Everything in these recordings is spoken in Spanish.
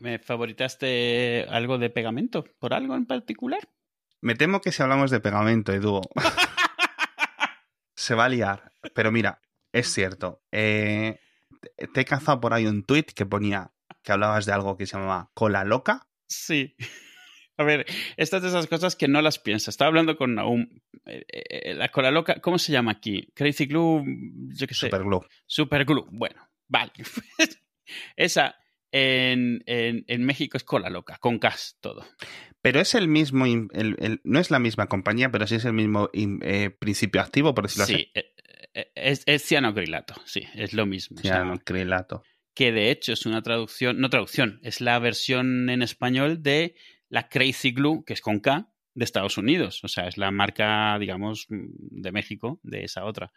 ¿Me favoritaste algo de pegamento? ¿Por algo en particular? Me temo que si hablamos de pegamento, Edu, se va a liar. Pero mira, es cierto. Eh, te he cazado por ahí un tweet que ponía que hablabas de algo que se llamaba cola loca. Sí. A ver, estas de esas cosas que no las piensas. Estaba hablando con un eh, eh, la cola loca, ¿cómo se llama aquí? Crazy Glue, yo qué sé. Super glue. Super Glue. Bueno, vale. Esa en, en, México es cola loca, con gas todo. Pero es el mismo, no es la misma compañía, pero sí es el mismo eh, principio activo, por decirlo así. Sí, es, es, cianocrilato, sí, es lo mismo. Cianocrilato. que de hecho es una traducción, no traducción, es la versión en español de la Crazy Glue, que es con K, de Estados Unidos. O sea, es la marca, digamos, de México, de esa otra.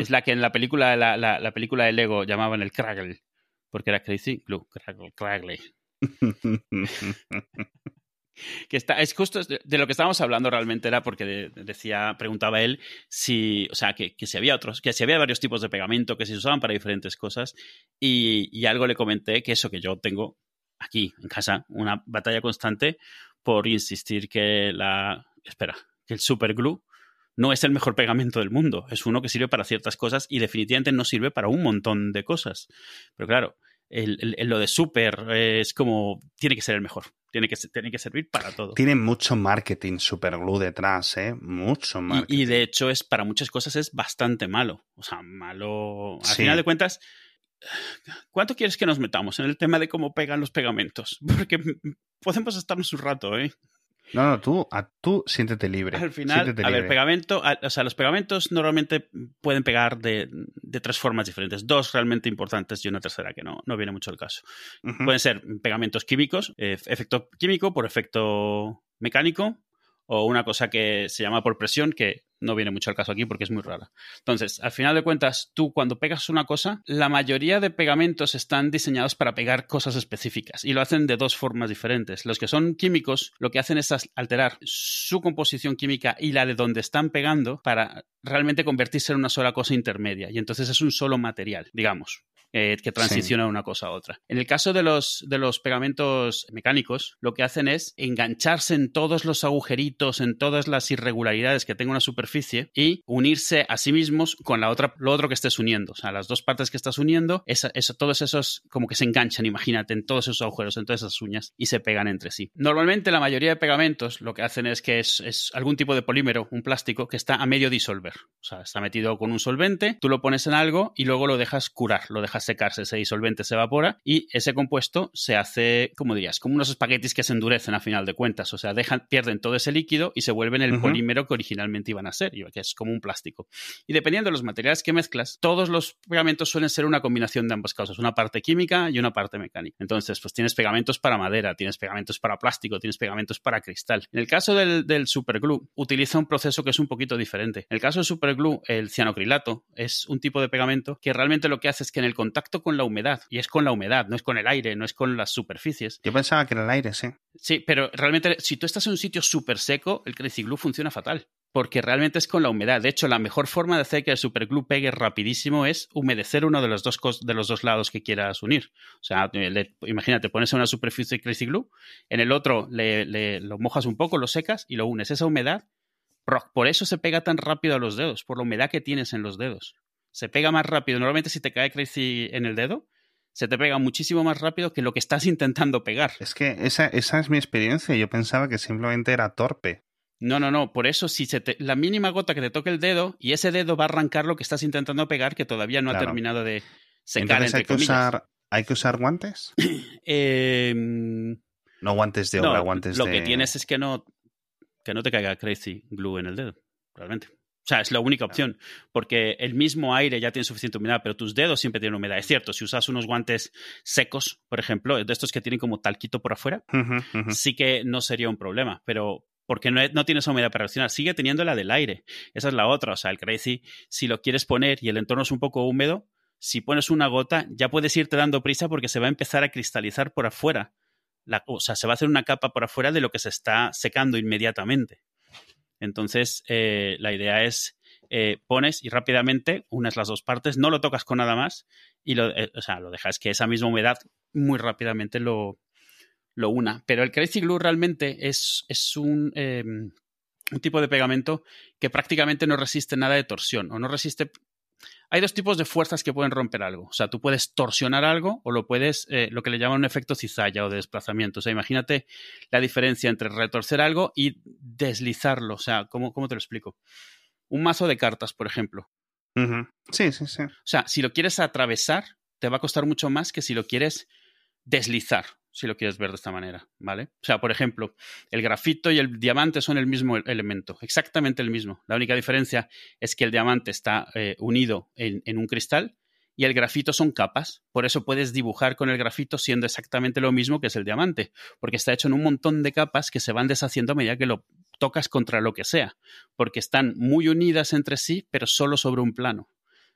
Es la que en la película, la, la, película de Lego llamaban el Craggle, porque era Crazy Glue, Craggle. que está, es justo de lo que estábamos hablando realmente era porque decía, preguntaba él si, o sea, que, que, si había otros, que si había varios tipos de pegamento que se usaban para diferentes cosas y, y algo le comenté que eso que yo tengo aquí en casa una batalla constante por insistir que la. Espera, que el superglue no es el mejor pegamento del mundo. Es uno que sirve para ciertas cosas y definitivamente no sirve para un montón de cosas. Pero claro, el, lo de super es como. Tiene que ser el mejor. Tiene que, tiene que servir para todo. Tiene mucho marketing superglue detrás, ¿eh? Mucho marketing. Y, de hecho, es para muchas cosas es bastante malo. O sea, malo. Al final de cuentas ¿Cuánto quieres que nos metamos en el tema de cómo pegan los pegamentos? Porque podemos estarnos un rato, ¿eh? No, no, tú, a, tú siéntete libre. Al final, a ver, pegamento, o sea, los pegamentos normalmente pueden pegar de, de, tres formas diferentes. Dos realmente importantes y una tercera que no, no viene mucho el caso. Pueden ser pegamentos químicos, eh, efecto químico por efecto mecánico, o una cosa que se llama por presión, que no viene mucho al caso aquí porque es muy rara. Entonces, al final de cuentas, tú cuando pegas una cosa, la mayoría de pegamentos están diseñados para pegar cosas específicas y lo hacen de dos formas diferentes. Los que son químicos, lo que hacen es alterar su composición química y la de donde están pegando para realmente convertirse en una sola cosa intermedia y entonces es un solo material, digamos. Eh, que transiciona de una cosa a otra. En el caso de los, de los pegamentos mecánicos, lo que hacen es engancharse en todos los agujeritos, en todas las irregularidades que tenga una superficie y unirse a sí mismos con la otra, lo otro que estés uniendo. O sea, las dos partes que estás uniendo, eso, todos esos como que se enganchan, imagínate, en todos esos agujeros, en todas esas uñas y se pegan entre sí. Normalmente la mayoría de pegamentos lo que hacen es que es, es algún tipo de polímero, un plástico, que está a medio disolver. O sea, está metido con un solvente, tú lo pones en algo y luego lo dejas curar, lo dejas secarse, ese disolvente se evapora y ese compuesto se hace, como dirías, como unos espaguetis que se endurecen a final de cuentas, o sea, dejan, pierden todo ese líquido y se vuelven el polímero que originalmente iban a ser, que es como un plástico. Y dependiendo de los materiales que mezclas, todos los pegamentos suelen ser una combinación de ambas cosas, una parte química y una parte mecánica. Entonces, pues tienes pegamentos para madera, tienes pegamentos para plástico, tienes pegamentos para cristal. En el caso del, del superglue, utiliza un proceso que es un poquito diferente. En el caso del superglue, el cianocrilato es un tipo de pegamento que realmente lo que hace es que en el contacto con la humedad, y es con la humedad, no es con el aire, no es con las superficies. Yo pensaba que era el aire, sí. Sí, pero realmente si tú estás en un sitio súper seco, el Crazy Glue funciona fatal. Porque realmente es con la humedad. De hecho, la mejor forma de hacer que el superglue pegue rapidísimo es humedecer uno de los dos, de los dos lados que quieras unir. O sea, imagínate, pones una superficie Crazy Glue, en el otro le, lo mojas un poco, lo secas y lo unes. Esa humedad, por eso se pega tan rápido a los dedos, por la humedad que tienes en los dedos se pega más rápido. Normalmente si te cae Crazy en el dedo, se te pega muchísimo más rápido que lo que estás intentando pegar. Es que esa, esa es mi experiencia. Yo pensaba que simplemente era torpe. No, no, no. Por eso, si se te, la mínima gota que te toque el dedo y ese dedo va a arrancar lo que estás intentando pegar, que todavía no ha terminado de secar. Entonces hay que, usar, ¿hay que usar guantes? Em, no guantes de obra, guantes lo de. Lo que tienes es que no, que no te caiga crazy glue en el dedo, realmente. O sea, es la única opción, porque el mismo aire ya tiene suficiente humedad, pero tus dedos siempre tienen humedad. Es cierto, si usas unos guantes secos, por ejemplo, de estos que tienen como talquito por afuera, sí que no sería un problema, pero porque no, no tienes humedad para reaccionar, sigue teniendo la del aire. Esa es la otra, o sea, el crazy, si lo quieres poner y el entorno es un poco húmedo, si pones una gota, ya puedes irte dando prisa porque se va a empezar a cristalizar por afuera. o sea, se va a hacer una capa por afuera de lo que se está secando inmediatamente. Entonces, eh, la idea es eh, pones y rápidamente unes las dos partes, no lo tocas con nada más y lo, eh, o sea, lo dejas que esa misma humedad muy rápidamente lo, lo una. Pero el Crazy Glue realmente es, es un, em, un tipo de pegamento que prácticamente no resiste nada de torsión o no resiste hay dos tipos de fuerzas que pueden romper algo. O sea, tú puedes torsionar algo o lo puedes, eh, lo que le llaman un efecto cizalla o de desplazamiento. O sea, imagínate la diferencia entre retorcer algo y deslizarlo. O sea, ¿cómo, cómo te lo explico? Un mazo de cartas, por ejemplo. Sí, sí, sí. O sea, si lo quieres atravesar, te va a costar mucho más que si lo quieres deslizar si lo quieres ver de esta manera, ¿vale? O sea, por ejemplo, el grafito y el diamante son el mismo elemento, exactamente el mismo. La única diferencia es que el diamante está eh, unido en, en, un cristal y el grafito son capas. Por eso puedes dibujar con el grafito siendo exactamente lo mismo que es el diamante, porque está hecho en un montón de capas que se van deshaciendo a medida que lo tocas contra lo que sea, porque están muy unidas entre sí, pero solo sobre un plano.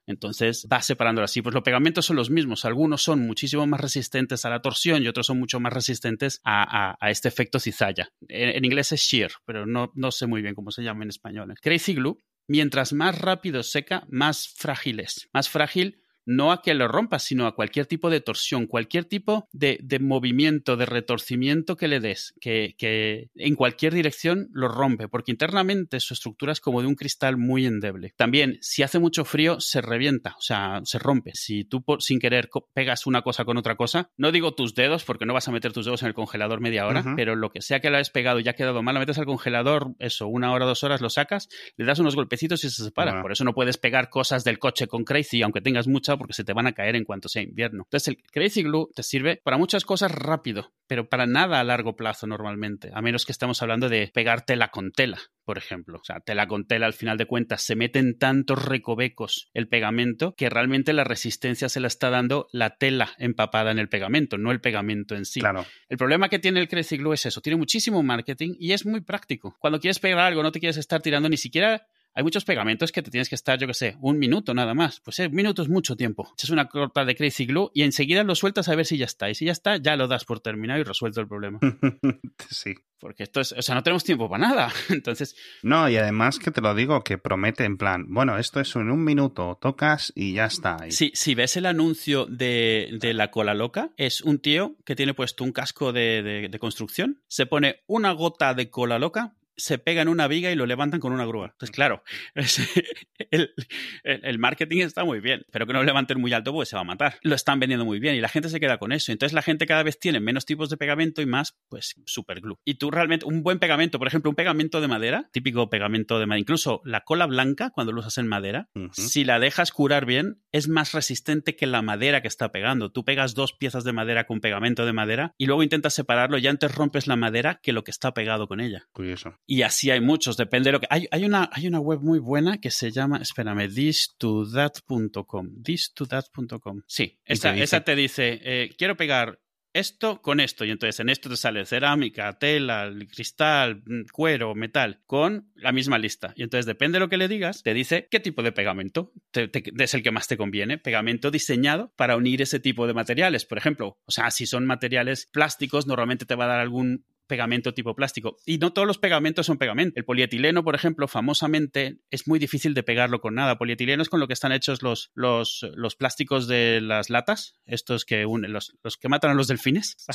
Entonces va separándolo así. Pues los pegamentos son los mismos. Algunos son muchísimo más resistentes a la torsión y otros son mucho más resistentes a, este efecto cizalla. En, inglés es shear, pero no, no sé muy bien cómo se llama en español. Crazy Glue, mientras más rápido seca, más frágil es. Más frágil no a que lo rompas, sino a cualquier tipo de torsión, cualquier tipo de, movimiento, de retorcimiento que le des, que, que, en cualquier dirección lo rompe, porque internamente su estructura es como de un cristal muy endeble. También, si hace mucho frío, se revienta, o sea, se rompe. Si tú sin querer pegas una cosa con otra cosa, no digo tus dedos, porque no vas a meter tus dedos en el congelador media hora, pero lo que sea que lo hayas pegado y ya ha quedado mal, lo metes al congelador, eso, una hora, dos horas, lo sacas, le das unos golpecitos y se separa. Por eso no puedes pegar cosas del coche con Crazy, aunque tengas mucha porque se te van a caer en cuanto sea invierno. Entonces el Crazy Glue te sirve para muchas cosas rápido, pero para nada a largo plazo normalmente, a menos que estemos hablando de pegar tela con tela, por ejemplo. O sea, tela con tela al final de cuentas se meten tantos recovecos el pegamento que realmente la resistencia se la está dando la tela empapada en el pegamento, no el pegamento en sí. Claro. El problema que tiene el Crazy Glue es eso, tiene muchísimo marketing y es muy práctico. Cuando quieres pegar algo no te quieres estar tirando ni siquiera hay muchos pegamentos que te tienes que estar, yo qué sé, un minuto nada más. Pues eh, un minuto es mucho tiempo. Echas una corta de Crazy Glue y enseguida lo sueltas a ver si ya está. Y si ya está, ya lo das por terminado y resuelto el problema. sí. Porque esto es, o sea, no tenemos tiempo para nada. Entonces. No, y además que te lo digo, que promete en plan, bueno, esto es en un minuto, tocas y ya está. Sí, si ves el anuncio de, de, la cola loca, es un tío que tiene puesto un casco de, de construcción, se pone una gota de cola loca, se pega en una viga y lo levantan con una grúa. Entonces, claro, el, marketing está muy bien, pero que no lo levanten muy alto porque se va a matar. Lo están vendiendo muy bien y la gente se queda con eso. Entonces, la gente cada vez tiene menos tipos de pegamento y más, pues, super glue. Y tú realmente, un buen pegamento, por ejemplo, un pegamento de madera, típico pegamento de madera, incluso la cola blanca, cuando lo usas en madera, si la dejas curar bien, es más resistente que la madera que está pegando. Tú pegas dos piezas de madera con pegamento de madera y luego intentas separarlo y antes rompes la madera que lo que está pegado con ella. Curioso. Y así hay muchos, depende de lo que... Hay, hay, una, hay una web muy buena que se llama, espérame, this2that.com. This2that.com. Sí, esa, esa te dice, eh, quiero pegar esto con esto. Y entonces en esto te sale cerámica, tela, cristal, mm, cuero, metal, con la misma lista. Y entonces depende de lo que le digas, te dice qué tipo de pegamento es el que más te conviene. Pegamento diseñado para unir ese tipo de materiales. Por ejemplo, o sea, si son materiales plásticos, normalmente te va a dar algún pegamento tipo plástico. Y no todos los pegamentos son pegamento. El polietileno, por ejemplo, famosamente es muy difícil de pegarlo con nada. Polietileno es con lo que están hechos los, los, los plásticos de las latas, estos que unen, los, los que matan a los delfines.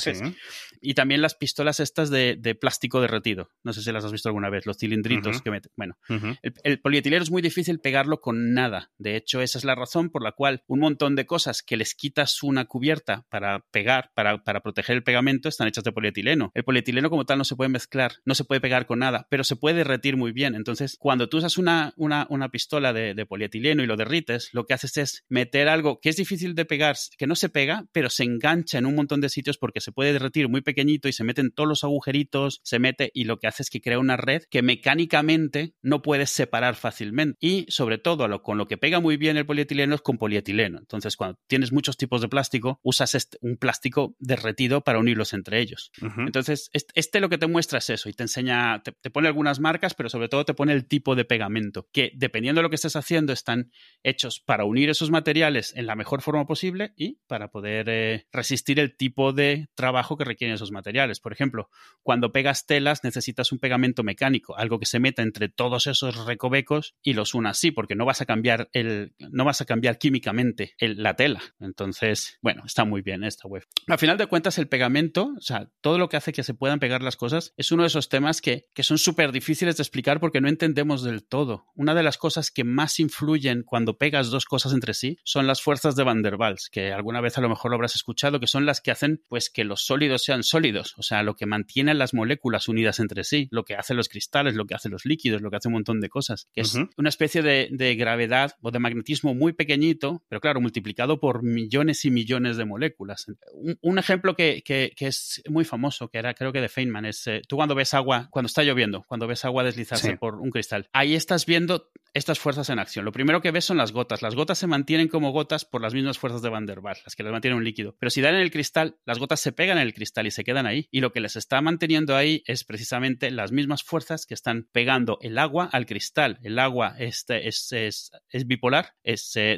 Y también las pistolas estas de, de, plástico derretido. No sé si las has visto alguna vez, los cilindritos que meten. Bueno, el, el, polietileno es muy difícil pegarlo con nada. De hecho, esa es la razón por la cual un montón de cosas que les quitas una cubierta para pegar, para, para proteger el pegamento, están hechas de polietileno. El polietileno como tal no se puede mezclar, no se puede pegar con nada, pero se puede derretir muy bien. Entonces, cuando tú usas una, una, una pistola de, de, polietileno y lo derrites, lo que haces es meter algo que es difícil de pegar, que no se pega, pero se engancha en un montón de sitios porque se puede derretir muy pequeñito y se meten todos los agujeritos, se mete y lo que hace es que crea una red que mecánicamente no puedes separar fácilmente. Y sobre todo, lo, con lo que pega muy bien el polietileno es con polietileno. Entonces, cuando tienes muchos tipos de plástico, usas este, un plástico derretido para unirlos entre ellos. Entonces, este este, lo que te muestra es eso y te enseña, te, pone algunas marcas, pero sobre todo te pone el tipo de pegamento, que dependiendo de lo que estés haciendo están hechos para unir esos materiales en la mejor forma posible y para poder eh, resistir el tipo de trabajo que requieren esos materiales. Por ejemplo, cuando pegas telas necesitas un pegamento mecánico, algo que se meta entre todos esos recovecos y los una así, porque no vas a cambiar el, no vas a cambiar químicamente la tela. Entonces, bueno, está muy bien esta web. Al final de cuentas, el pegamento, o sea, todo lo que hace que se puedan pegar las cosas, es uno de esos temas que, que son súper difíciles de explicar porque no entendemos del todo. Una de las cosas que más influyen cuando pegas dos cosas entre sí son las fuerzas de Van der Waals, que alguna vez a lo mejor lo habrás escuchado, que son las que hacen pues que los sólidos sean sólidos, o sea, lo que mantiene las moléculas unidas entre sí, lo que hace los cristales, lo que hace los líquidos, lo que hace un montón de cosas, que es una especie de, de gravedad o de magnetismo muy pequeñito, pero claro, multiplicado por millones y millones de moléculas. Un, ejemplo que, que, es muy famoso, que era creo que de Feynman, es eh, tú cuando ves agua, cuando está lloviendo, cuando ves agua deslizarse por un cristal, ahí estás viendo estas fuerzas en acción. Lo primero que ves son las gotas. Las gotas se mantienen como gotas por las mismas fuerzas de Van der Waals, las que las mantienen un líquido. Pero si dan en el cristal, las gotas se pegan en el cristal y se quedan ahí. Y lo que les está manteniendo ahí es precisamente las mismas fuerzas que están pegando el agua al cristal. El agua este es, es, bipolar,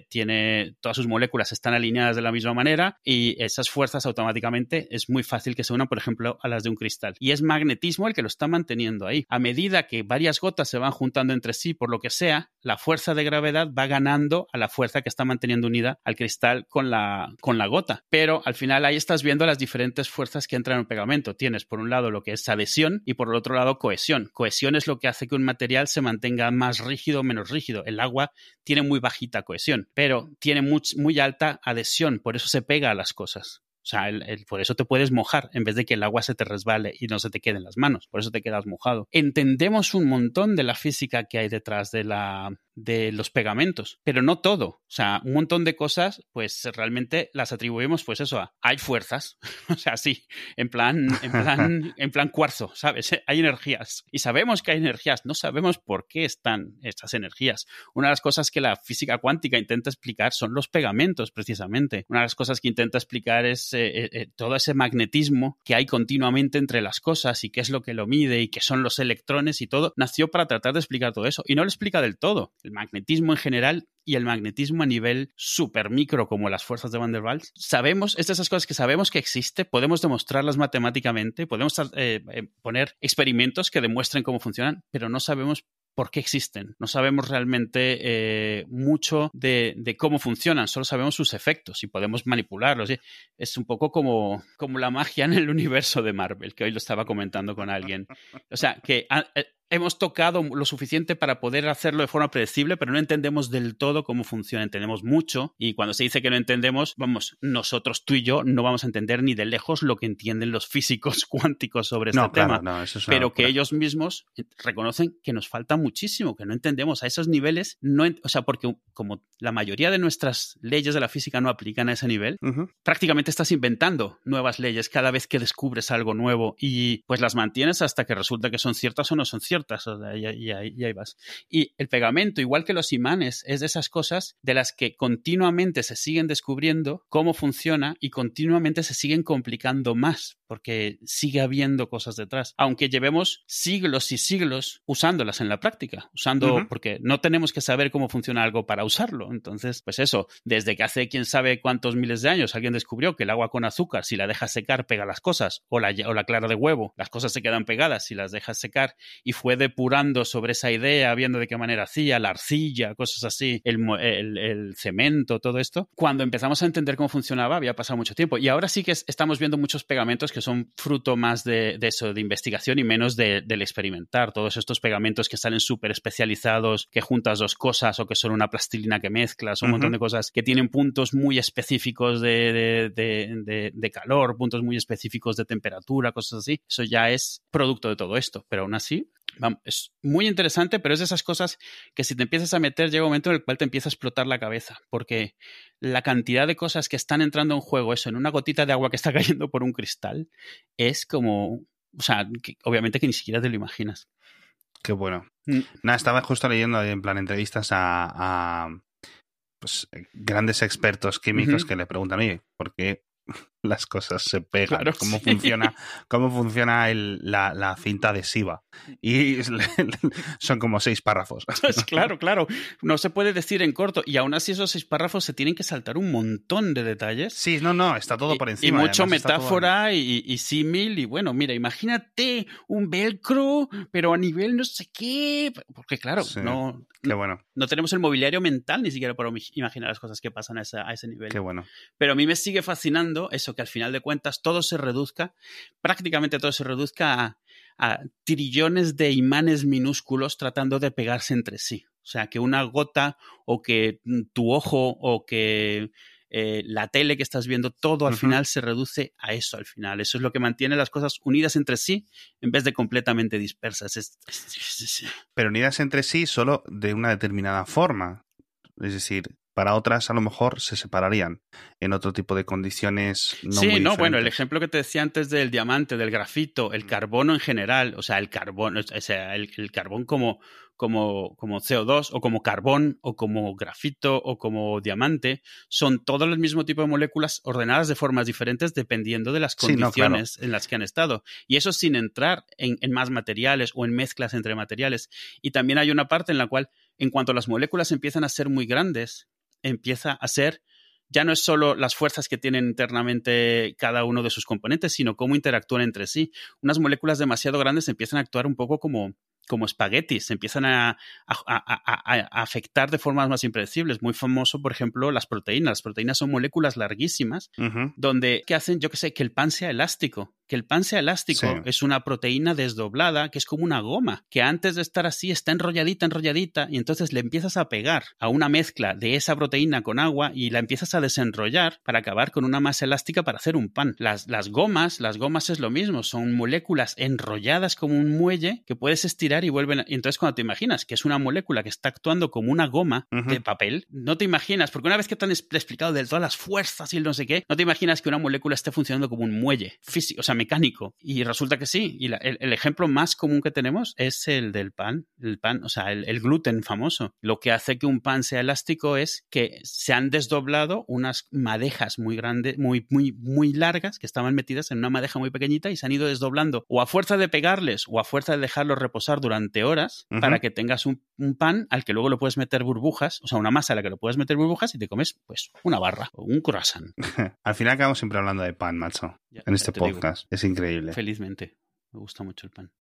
tiene todas sus moléculas están alineadas de la misma manera y esas fuerzas automáticamente es muy fácil que se unan, por ejemplo, a las de un cristal. Y es magnetismo el que lo está manteniendo ahí. A medida que varias gotas se van juntando entre sí, por lo que sea, la fuerza de gravedad va ganando a la fuerza que está manteniendo unida al cristal con la, con la gota. Pero al final ahí estás viendo las diferentes fuerzas que entran en un pegamento. Tienes por un lado lo que es adhesión y por el otro lado cohesión. Cohesión es lo que hace que un material se mantenga más rígido o menos rígido. El agua tiene muy bajita cohesión, pero tiene muy, muy alta adhesión, por eso se pega a las cosas. O sea, por eso te puedes mojar en vez de que el agua se te resbale y no se te quede en las manos. Por eso te quedas mojado. Entendemos un montón de la física que hay detrás de la, de los pegamentos, pero no todo. O sea, un montón de cosas, pues realmente las atribuimos, pues eso, a hay fuerzas, o sea, sí, en plan, en plan, en plan cuarzo, ¿sabes? Hay energías y sabemos que hay energías, no sabemos por qué están estas energías. Una de las cosas que la física cuántica intenta explicar son los pegamentos, precisamente. Una de las cosas que intenta explicar es eh, eh, eh, todo ese magnetismo que hay continuamente entre las cosas y qué es lo que lo mide y qué son los electrones y todo. Nació para tratar de explicar todo eso y no lo explica del todo el magnetismo en general y el magnetismo a nivel super micro como las fuerzas de Van der Waals, sabemos, es de esas cosas que sabemos que existe, podemos demostrarlas matemáticamente, podemos eh, eh, poner experimentos que demuestren cómo funcionan, pero no sabemos por qué existen. No sabemos realmente eh, mucho de, cómo funcionan, solo sabemos sus efectos y podemos manipularlos. Es un poco como, como la magia en el universo de Marvel, que hoy lo estaba comentando con alguien. O sea, que ah, hemos tocado lo suficiente para poder hacerlo de forma predecible, pero no entendemos del todo cómo funciona. Entendemos mucho y cuando se dice que no entendemos, vamos, nosotros tú y yo no vamos a entender ni de lejos lo que entienden los físicos cuánticos sobre este tema. pero que ellos mismos reconocen que nos falta muchísimo, que no entendemos a esos niveles, no, o sea, porque como la mayoría de nuestras leyes de la física no aplican a ese nivel, prácticamente estás inventando nuevas leyes cada vez que descubres algo nuevo y pues las mantienes hasta que resulta que son ciertas o no son ciertas y, ahí vas. Y el pegamento, igual que los imanes, es de esas cosas de las que continuamente se siguen descubriendo cómo funciona y continuamente se siguen complicando más porque sigue habiendo cosas detrás, aunque llevemos siglos y siglos usándolas en la práctica, usando, porque no tenemos que saber cómo funciona algo para usarlo. Entonces, pues eso, desde que hace quién sabe cuántos miles de años alguien descubrió que el agua con azúcar, si la dejas secar, pega las cosas, o la, o la clara de huevo, las cosas se quedan pegadas si las dejas secar, y fue depurando sobre esa idea, viendo de qué manera hacía, la arcilla, cosas así, el, el, cemento, todo esto. Cuando empezamos a entender cómo funcionaba, había pasado mucho tiempo. Y ahora sí que estamos viendo muchos pegamentos que son fruto más de, eso, de investigación y menos del experimentar. Todos estos pegamentos que salen súper especializados, que juntas dos cosas o que son una plastilina que mezclas, un montón de cosas que tienen puntos muy específicos de, de, calor, puntos muy específicos de temperatura, cosas así. Eso ya es producto de todo esto, pero aún así es muy interesante, pero es de esas cosas que si te empiezas a meter llega un momento en el cual te empieza a explotar la cabeza, porque la cantidad de cosas que están entrando en juego, eso, en una gotita de agua que está cayendo por un cristal, es como, o sea, obviamente que ni siquiera te lo imaginas. Qué bueno. Mm. Nada, estaba justo leyendo en plan entrevistas a, pues, grandes expertos químicos que le preguntan, oye, ¿por qué las cosas se pegan, cómo, funciona, cómo funciona el, la, la, cinta adhesiva. Y son como seis párrafos. claro, claro. No se puede decir en corto. Y aún así esos seis párrafos se tienen que saltar un montón de detalles. Sí, no, no, está todo por encima. Y mucho metáfora y, y, símil. Y bueno, mira, imagínate un velcro, pero a nivel no sé qué. Porque claro, no, qué bueno. no tenemos el mobiliario mental ni siquiera para imaginar las cosas que pasan a, a ese nivel. Qué bueno. Pero a mí me sigue fascinando eso, que al final de cuentas todo se reduzca, prácticamente todo se reduzca a, trillones de imanes minúsculos tratando de pegarse entre sí. O sea, que una gota o que tu ojo o que eh, la tele que estás viendo, todo al final se reduce a eso al final. Eso es lo que mantiene las cosas unidas entre sí en vez de completamente dispersas. Pero unidas entre sí solo de una determinada forma. Es decir, para otras a lo mejor se separarían en otro tipo de condiciones. No sí, no, bueno, el ejemplo que te decía antes del diamante, del grafito, el carbono en general, o sea, el carbón, o sea, el, carbón como, como, como CO2 o como carbón o como grafito o como diamante, son todos el mismo tipo de moléculas ordenadas de formas diferentes dependiendo de las condiciones en las que han estado. Y eso sin entrar en, en más materiales o en mezclas entre materiales. Y también hay una parte en la cual, en cuanto las moléculas empiezan a ser muy grandes, empieza a ser ya no es solo las fuerzas que tienen internamente cada uno de sus componentes, sino cómo interactúan entre sí. Unas moléculas demasiado grandes empiezan a actuar un poco como, como espaguetis, se empiezan a, afectar de formas más impredecibles. Muy famoso, por ejemplo, las proteínas. Las proteínas son moléculas larguísimas, donde, ¿qué hacen? Yo que sé, que el pan sea elástico. Que el pan sea elástico es una proteína desdoblada, que es como una goma, que antes de estar así está enrolladita, enrolladita, y entonces le empiezas a pegar a una mezcla de esa proteína con agua y la empiezas a desenrollar para acabar con una masa elástica para hacer un pan. Las, las gomas, las gomas es lo mismo, son moléculas enrolladas como un muelle que puedes estirar y vuelven. Y entonces, cuando te imaginas que es una molécula que está actuando como una goma de papel, no te imaginas, porque una vez que te han explicado de todas las fuerzas y el no sé qué, no te imaginas que una molécula esté funcionando como un muelle físico, o sea, mecánico. Y resulta que sí. Y el, ejemplo más común que tenemos es el del pan, el pan, o sea, el, gluten famoso. Lo que hace que un pan sea elástico es que se han desdoblado unas madejas muy grandes, muy, muy, muy largas, que estaban metidas en una madeja muy pequeñita y se han ido desdoblando o a fuerza de pegarles o a fuerza de dejarlos reposar durante horas para que tengas un, pan al que luego lo puedes meter burbujas, o sea, una masa a la que lo puedes meter burbujas y te comes, pues, una barra o un croissant. al final acabamos siempre hablando de pan, macho, en este podcast. es increíble. Felizmente. Me gusta mucho el pan.